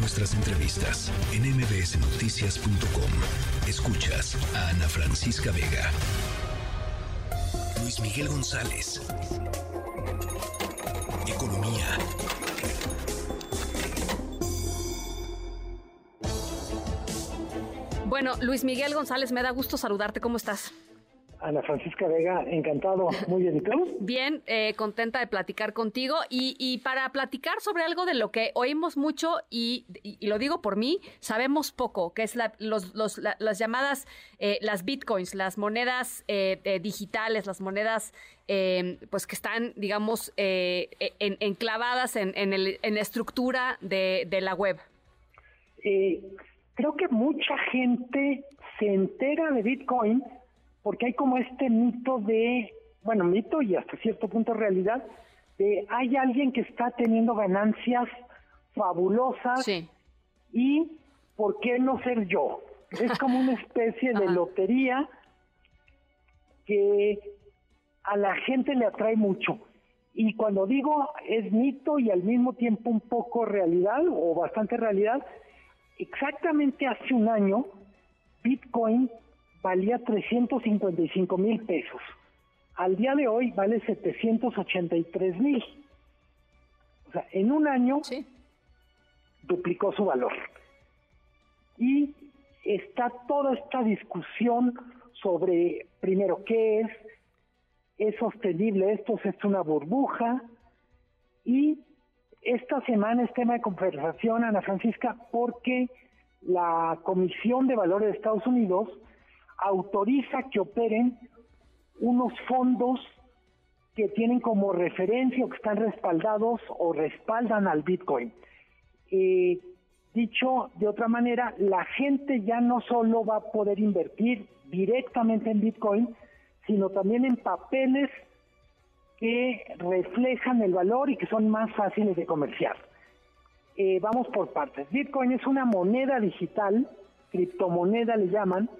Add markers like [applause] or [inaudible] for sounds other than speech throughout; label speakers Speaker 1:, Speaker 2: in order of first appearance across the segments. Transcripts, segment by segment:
Speaker 1: nuestras entrevistas en mbsnoticias.com. Escuchas a Ana Francisca Vega. Luis Miguel González. Economía.
Speaker 2: Bueno, Luis Miguel González, me da gusto saludarte. ¿Cómo estás?
Speaker 3: Ana Francisca Vega, encantado, muy bien. ¿Y [laughs]
Speaker 2: Bien, eh, contenta de platicar contigo y, para platicar sobre algo de lo que oímos mucho y, lo digo por mí, sabemos poco, que es las llamadas, eh, las bitcoins, las monedas eh, digitales, las monedas pues que están, digamos, enclavadas en, en, la estructura de, de la web.
Speaker 3: creo que mucha gente se entera de bitcoin porque hay como este mito de, bueno, mito y hasta cierto punto realidad, de hay alguien que está teniendo ganancias fabulosas y ¿por qué no ser yo? Es como una especie de [laughs] lotería que a la gente le atrae mucho. Y cuando digo es mito y al mismo tiempo un poco realidad o bastante realidad, exactamente hace un año Bitcoin valía 355 mil pesos. Al día de hoy vale 783 mil. O sea, en un año duplicó su valor. Y está toda esta discusión sobre, primero, qué es, es sostenible esto, es una burbuja. Y esta semana es tema de conversación, Ana Francisca, porque la Comisión de Valores de Estados Unidos autoriza que operen unos fondos que tienen como referencia o que están respaldados o respaldan al Bitcoin. Eh, dicho de otra manera, la gente ya no solo va a poder invertir directamente en Bitcoin, sino también en papeles que reflejan el valor y que son más fáciles de comerciar. Eh, vamos por partes. Bitcoin es una moneda digital, criptomoneda le llaman,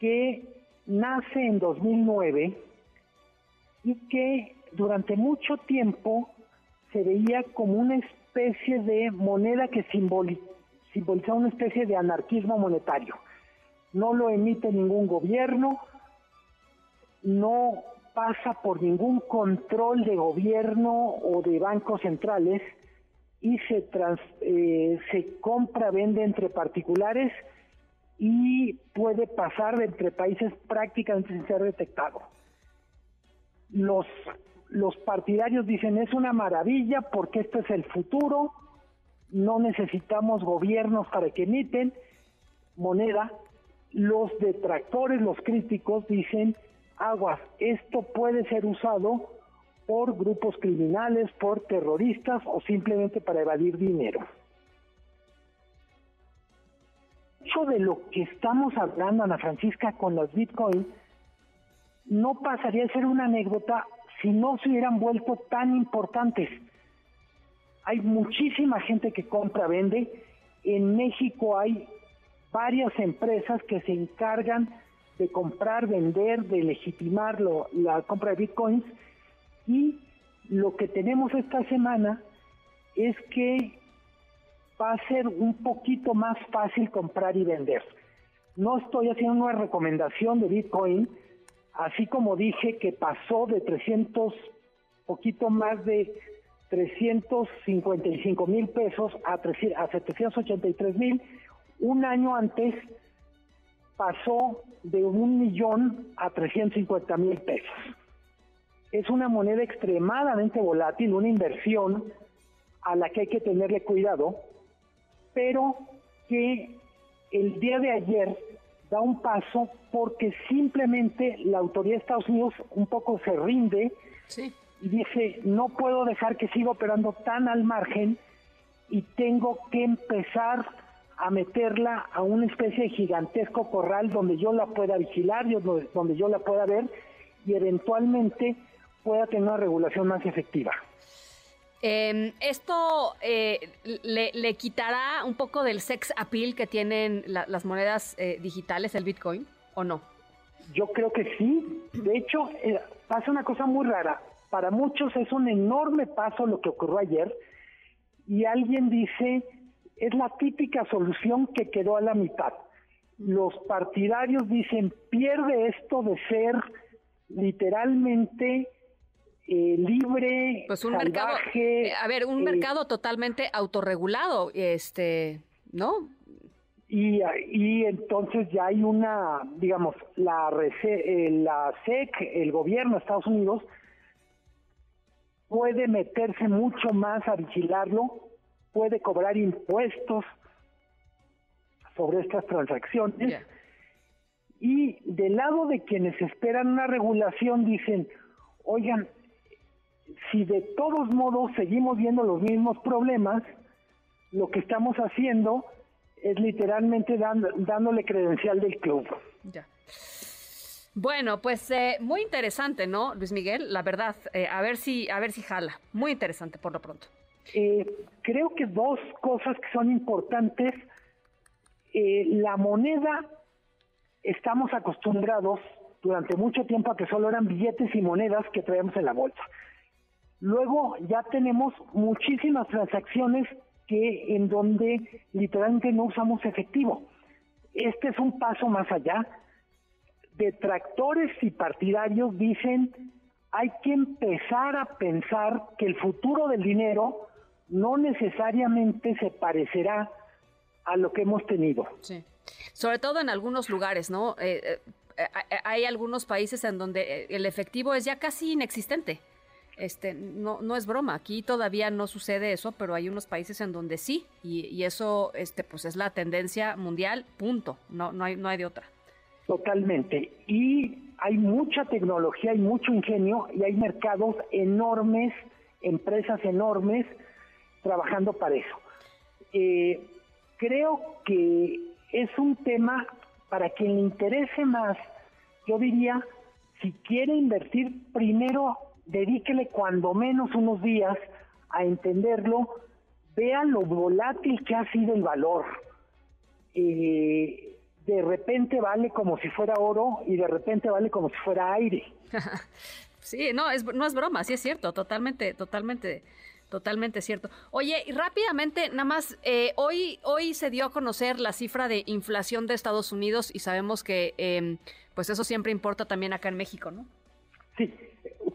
Speaker 3: que nace en 2009 y que durante mucho tiempo se veía como una especie de moneda que simbolizaba una especie de anarquismo monetario. No lo emite ningún gobierno, no pasa por ningún control de gobierno o de bancos centrales y se, eh, se compra, vende entre particulares y puede pasar entre países prácticamente sin ser detectado. Los, los partidarios dicen es una maravilla porque este es el futuro, no necesitamos gobiernos para que emiten moneda. Los detractores, los críticos dicen, aguas, esto puede ser usado por grupos criminales, por terroristas o simplemente para evadir dinero. Mucho de lo que estamos hablando, Ana Francisca, con los bitcoins, no pasaría a ser una anécdota si no se hubieran vuelto tan importantes. Hay muchísima gente que compra, vende. En México hay varias empresas que se encargan de comprar, vender, de legitimar la compra de bitcoins. Y lo que tenemos esta semana es que va a ser un poquito más fácil comprar y vender. No estoy haciendo una recomendación de Bitcoin, así como dije que pasó de 300, poquito más de 355 mil pesos a, a 783 mil, un año antes pasó de un millón a 350 mil pesos. Es una moneda extremadamente volátil, una inversión a la que hay que tenerle cuidado pero que el día de ayer da un paso porque simplemente la autoridad de Estados Unidos un poco se rinde y dice, no puedo dejar que siga operando tan al margen y tengo que empezar a meterla a una especie de gigantesco corral donde yo la pueda vigilar, donde yo la pueda ver y eventualmente pueda tener una regulación más efectiva.
Speaker 2: Eh, ¿Esto eh, le, quitará un poco del sex appeal que tienen las monedas eh, digitales, el Bitcoin, o no?
Speaker 3: Yo creo que sí. De hecho, eh, pasa una cosa muy rara. Para muchos es un enorme paso lo que ocurrió ayer y alguien dice, es la típica solución que quedó a la mitad. Los partidarios dicen, pierde esto de ser literalmente eh, libre,
Speaker 2: pues un mercado, eh, a ver, un eh, mercado totalmente autorregulado, este, ¿no?
Speaker 3: Y, y entonces ya hay una, digamos, la, la SEC, el gobierno de Estados Unidos, puede meterse mucho más a vigilarlo, puede cobrar impuestos sobre estas transacciones. Y del lado de quienes esperan una regulación dicen, oigan, si de todos modos seguimos viendo los mismos problemas, lo que estamos haciendo es literalmente dándole credencial del club. Ya.
Speaker 2: Bueno, pues eh, muy interesante, ¿no, Luis Miguel? La verdad, eh, a ver si, a ver si jala. Muy interesante por lo pronto.
Speaker 3: Eh, creo que dos cosas que son importantes. la moneda, estamos acostumbrados durante mucho tiempo a que solo eran billetes y monedas que traíamos en la bolsa. Luego ya tenemos muchísimas transacciones que en donde literalmente no usamos efectivo. Este es un paso más allá. Detractores y partidarios dicen hay que empezar a pensar que el futuro del dinero no necesariamente se parecerá a lo que hemos tenido.
Speaker 2: Sí. Sobre todo en algunos lugares, ¿no? Eh, eh, eh, hay algunos países en donde el efectivo es ya casi inexistente. Este, no, no es broma, aquí todavía no sucede eso, pero hay unos países en donde sí, y, eso este, pues es la tendencia mundial, punto, no, no, hay, no hay de otra.
Speaker 3: Totalmente, y hay mucha tecnología, hay mucho ingenio, y hay mercados enormes, empresas enormes, trabajando para eso. Eh, creo que es un tema para quien le interese más, yo diría, si quiere invertir primero dedíquele cuando menos unos días a entenderlo, vea lo volátil que ha sido el valor. Eh, de repente vale como si fuera oro y de repente vale como si fuera aire. [laughs]
Speaker 2: sí, no es, no es broma, sí es cierto, totalmente, totalmente. Totalmente cierto. Oye, y rápidamente, nada más, eh, hoy, hoy se dio a conocer la cifra de inflación de Estados Unidos y sabemos que em, pues eso siempre importa también acá en México, ¿no?
Speaker 3: Sí,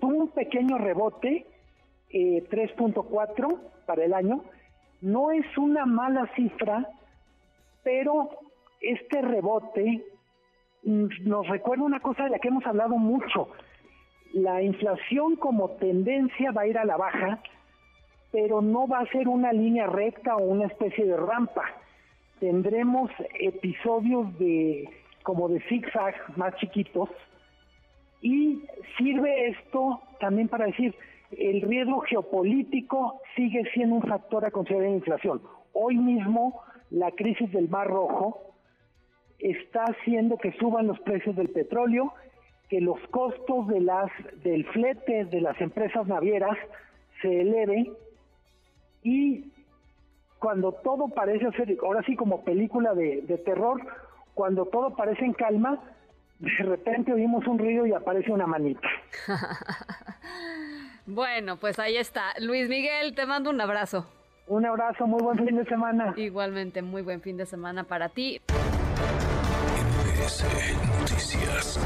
Speaker 3: un pequeño rebote, 3.4 eh, para el año. No es una mala cifra, pero este rebote mm, nos recuerda una cosa de la que hemos hablado mucho. La inflación como tendencia va a ir a la baja, pero no va a ser una línea recta o una especie de rampa. Tendremos episodios de como de zigzag más chiquitos y sirve esto también para decir, el riesgo geopolítico sigue siendo un factor a considerar en inflación. Hoy mismo la crisis del Mar Rojo está haciendo que suban los precios del petróleo, que los costos de las del flete de las empresas navieras se eleven y cuando todo parece ser, ahora sí como película de, de terror, cuando todo parece en calma, de repente oímos un ruido y aparece una manita. [laughs]
Speaker 2: bueno, pues ahí está. Luis Miguel, te mando un abrazo.
Speaker 3: Un abrazo, muy buen fin de semana.
Speaker 2: Igualmente, muy buen fin de semana para ti.
Speaker 1: Noticias.